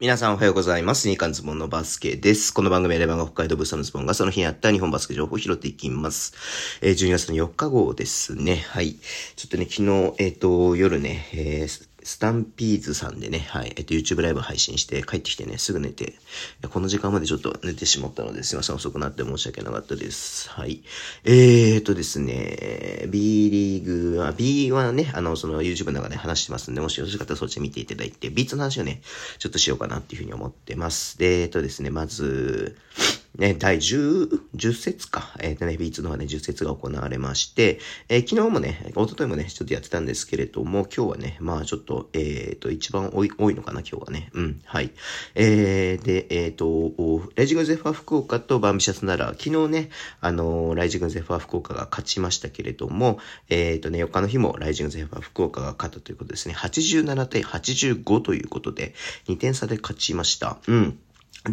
皆さんおはようございます。ニーカンズボンのバスケです。この番組はレバンが北海道ブースタのズボンがその日にあった日本バスケ情報を拾っていきます。えー、12月の4日号ですね。はい。ちょっとね、昨日、えっ、と、夜ね、えースタンピーズさんでね、はい、えっと、YouTube ライブ配信して帰ってきてね、すぐ寝て、この時間までちょっと寝てしまったのですいません、遅くなって申し訳なかったです。はい。えーとですね、B リーグは、B はね、あの、その YouTube の中で話してますんで、もしよろしかったらそっち見ていただいて、ビーツの話をね、ちょっとしようかなっていうふうに思ってます。で、えっとですね、まず、ね、第10、節か。えっ、ー、とね、ビーツの方ね、10節が行われまして、えー、昨日もね、一昨日もね、ちょっとやってたんですけれども、今日はね、まあちょっと、えっ、ー、と、一番多い、多いのかな、今日はね。うん、はい。えー、で、えっ、と、ライジングゼファー福岡とバンビシャスなら、昨日ね、あのライジングゼファー福岡が勝ちましたけれども、えっ、とね、4日の日もライジングゼファー福岡が勝ったということですね。87対85ということで、2点差で勝ちました。うん。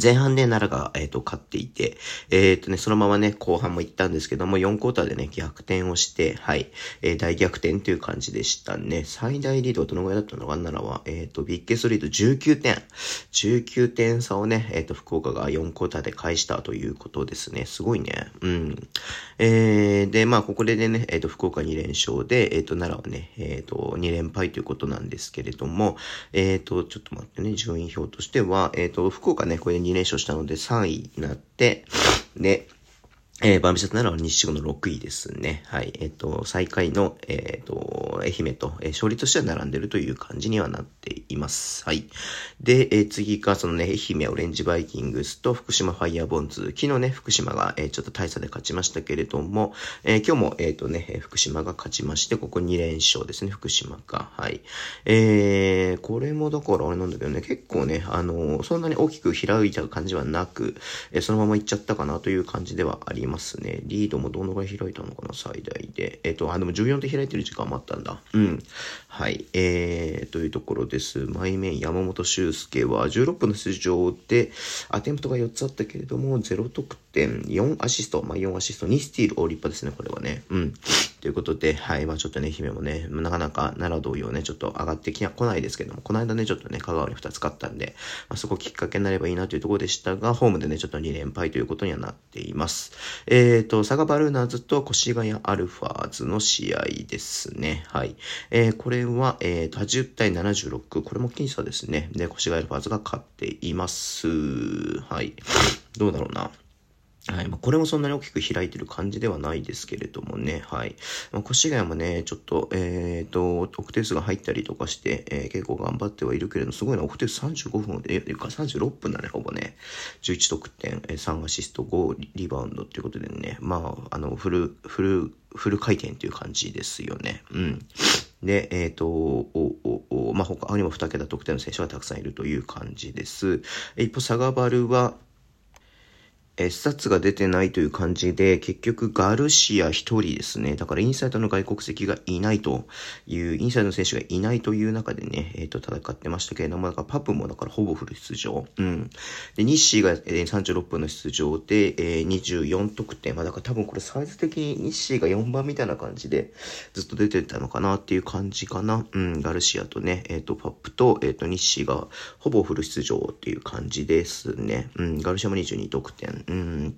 前半で奈良が、えっ、ー、と、勝っていて、えっ、ー、とね、そのままね、後半も行ったんですけども、4クォーターでね、逆転をして、はい、えー、大逆転という感じでしたね。最大リードはどのぐらいだったのか奈良は、えっ、と、ビッケストリード19点。19点差をね、えっ、と、福岡が4クォーターで返したということですね。すごいね。うん。えー、で、まあ、ここでね、えっ、と、福岡2連勝で、えっ、と、奈良はね、えっ、と、2連敗ということなんですけれども、えっ、と、ちょっと待ってね、順位表としては、えっ、と、福岡ね、これで2連勝したので3位になって、で、えー、バーミシャツなら西地区の6位ですね。はい。えっ、ー、と、最下位の、えっ、ー、と、愛媛と、えー、勝利としては並んでるという感じにはなっています。はい。で、え、次が、そのね、愛媛オレンジバイキングスと福島ファイヤーボンズ。昨日ね、福島が、え、ちょっと大差で勝ちましたけれども、え、今日も、えっ、とね、福島が勝ちまして、ここ2連勝ですね、福島が。はい。え、これもだからあれなんだけどね、結構ね、あの、そんなに大きく開いちゃう感じはなく、え、そのまま行っちゃったかなという感じではあります。ますね。リードもどのぐらい開いたのかな、最大で。えっ、と、あ、でも14点開いてる時間もあったんだ。うん。はい。えー、というところです。マイメイン山本修介は16分の出場で、アテンプトが4つあったけれども、0得点、4アシスト、まあ、4アシスト、2スティール、大立派ですね、これはね。うん。ということで、はい。まあちょっとね、姫もね、なかなか奈良同様ね、ちょっと上がってきな、来ないですけども、この間ね、ちょっとね、香川に2つ勝ったんで、まあ、そこきっかけになればいいなというところでしたが、ホームでね、ちょっと2連敗ということにはなっています。えっ、ー、と、佐賀バルーナーズと越谷アルファーズの試合ですね。はい。えー、これは、えっ、ー、と、80対76。これも僅差ですね。で、越谷アルファーズが勝っています。はい。どうだろうな。はい。まあ、これもそんなに大きく開いてる感じではないですけれどもね。はい。まあ、越谷もね、ちょっと、えっ、ー、と、得点数が入ったりとかして、えー、結構頑張ってはいるけれども、すごいな、得点数35分で、いうか36分だね、ほぼね。11得点、3アシスト、5リバウンドっていうことでね。まあ、あの、フル、フル、フル回転っていう感じですよね。うん。で、えっ、ー、と、お、お、お、まあ、他にも2桁得点の選手がたくさんいるという感じです。一方、サガバルは、えスタッツが出てないという感じで、結局ガルシア一人ですね。だからインサイドの外国籍がいないという、インサイドの選手がいないという中でね、えっ、ー、と、戦ってましたけれども、だからパップもだからほぼフル出場。うん。で、ニッシーが、えー、36分の出場で、えー、24得点。まあだから多分これサイズ的にニッシーが4番みたいな感じでずっと出てたのかなっていう感じかな。うん、ガルシアとね、えっ、と、パップと、えっ、と、ニッシーがほぼフル出場っていう感じですね。うん、ガルシアも22得点。うん。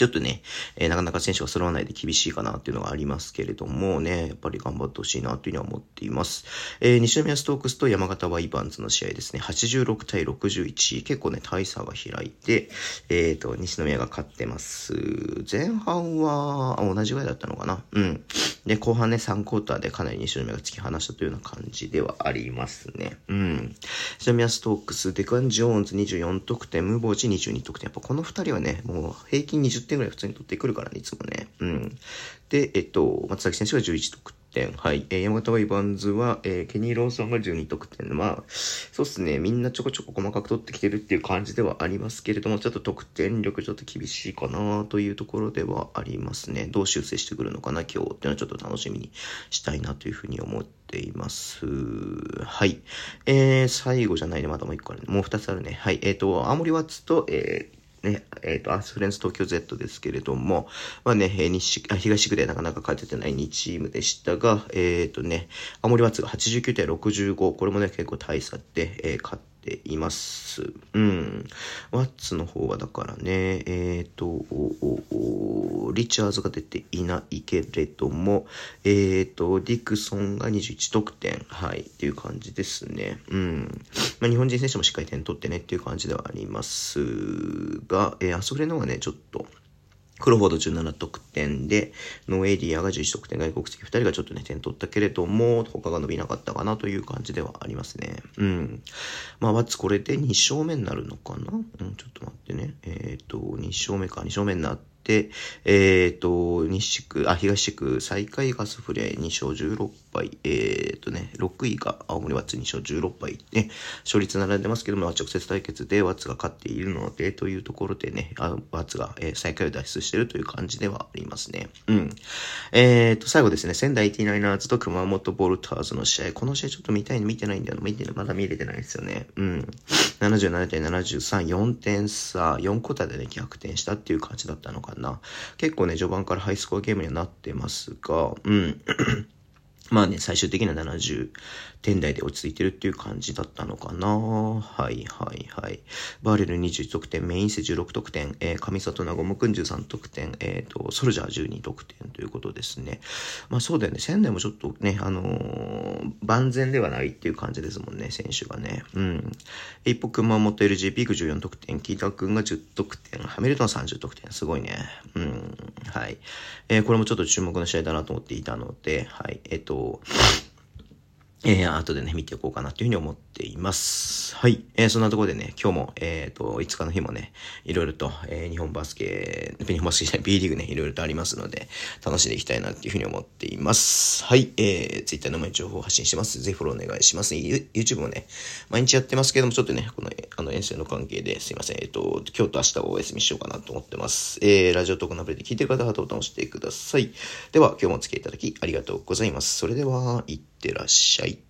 ちょっとね、えー、なかなか選手が揃わないで厳しいかなっていうのがありますけれどもね、やっぱり頑張ってほしいなというふうには思っています。えー、西宮ストークスと山形ワイバンズの試合ですね、86対61、結構ね、大差が開いて、えっ、ー、と、西宮が勝ってます。前半は同じぐらいだったのかなうん。で、後半ね、3クォーターでかなり西宮が突き放したというような感じではありますね。うん。西宮ストークス、デクアン・ジョーンズ24得点、ムーボーチ22得点。やっぱこの2人はね、もう平均20点ぐらい普通に取ってくるからね、いつもね。うん。で、えっと、松崎選手が11得点。はい。えー、山形ワイバンズは、えー、ケニー・ローソンが12得点。まあ、そうっすね。みんなちょこちょこ細かく取ってきてるっていう感じではありますけれども、ちょっと得点力ちょっと厳しいかなというところではありますね。どう修正してくるのかな、今日っていうのはちょっと楽しみにしたいなというふうに思っています。はい。えー、最後じゃないね。まだもう一個あるね。もう二つあるね。はい。えっ、ー、と、青森ワッツと、えー、ね、えっ、ー、と、アースフレンズ東京 Z ですけれども、まあね、西、あ東区でなかなか勝ててない2チームでしたが、えっ、ー、とね、青森ワッツが89対65、これもね、結構大差で、えー、勝ってています。うん。ワッツの方はだからね、えっ、ー、と、リチャーズが出ていないけれども、えっ、ー、と、ディクソンが21得点、はい、っていう感じですね。うん。まあ、日本人選手もしっかり点取ってねっていう感じではありますが、えー、アスフレの方がね、ちょっと、クロフォード17得点で、ノーエディアが11得点、外国籍2人がちょっとね、点取ったけれども、他が伸びなかったかなという感じではありますね。うん。まあ、ワッツこれで2勝目になるのかな？うん、ちょっと待ってね。えっ、ー、と、2勝目か、2勝目になって、で、えっ、ー、と、西地区、あ、東地区、最下位がスフレ2勝16敗、えっ、ー、とね、6位が青森ワッツ2勝16敗、ね、勝率並んでますけども、直接対決でワッツが勝っているので、というところでね、あワッツが、えー、最下位を脱出してるという感じではありますね。うん。えっ、ー、と、最後ですね、仙台 T9ers と熊本ボルターズの試合、この試合ちょっと見たいの見てないんだよな、見てまだ見れてないですよね。うん。77対73、4点差、4クォータでね、逆転したっていう感じだったのかな。結構ね、序盤からハイスコアゲームにはなってますが、うん。まあね、最終的には70点台で落ち着いてるっていう感じだったのかな。はいはいはい。バーレル21得点、メインセ16得点、えー、上里なごむくん13得点、えっ、ー、と、ソルジャー12得点ということですね。まあそうだよね、仙台もちょっとね、あのー、万全ではないっていう感じですもんね、選手がね。うん。一方、熊本 LGP が14得点、キータ君が10得点、ハミルトン30得点、すごいね。うん。はい。えー、これもちょっと注目の試合だなと思っていたので、はい。えっ、と、と、えー、後でね、見ていこうかなというふうに思っています。はい。えー、そんなところでね、今日も、えっ、ー、と、5日の日もね、いろいろと、えー、日本バスケ、日本バスケじゃない、B リーグね、いろいろとありますので、楽しんでいきたいなっていうふうに思っています。はい。えー、Twitter の前に情報を発信してます。ぜひフォローお願いします。YouTube もね、毎日やってますけども、ちょっとね、この、あの、遠征の関係ですいません。えっ、ー、と、今日と明日をお休みしようかなと思ってます。えー、ラジオトークのアプリで聞いてる方はボタンを押してください。では、今日もお付き合いいただきありがとうございます。それでは、いってらっしゃい。